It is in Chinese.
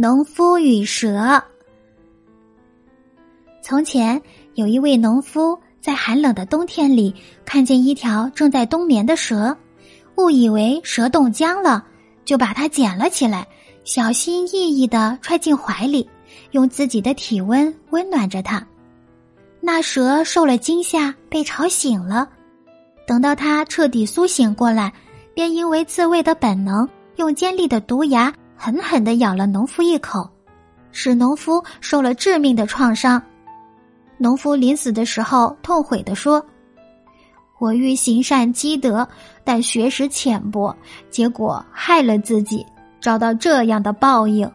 农夫与蛇。从前有一位农夫在寒冷的冬天里，看见一条正在冬眠的蛇，误以为蛇冻僵了，就把它捡了起来，小心翼翼的揣进怀里，用自己的体温温暖着它。那蛇受了惊吓，被吵醒了。等到它彻底苏醒过来，便因为自卫的本能，用尖利的毒牙狠狠的咬了农夫一口，使农夫受了致命的创伤。农夫临死的时候痛悔的说：“我欲行善积德，但学识浅薄，结果害了自己，遭到这样的报应。”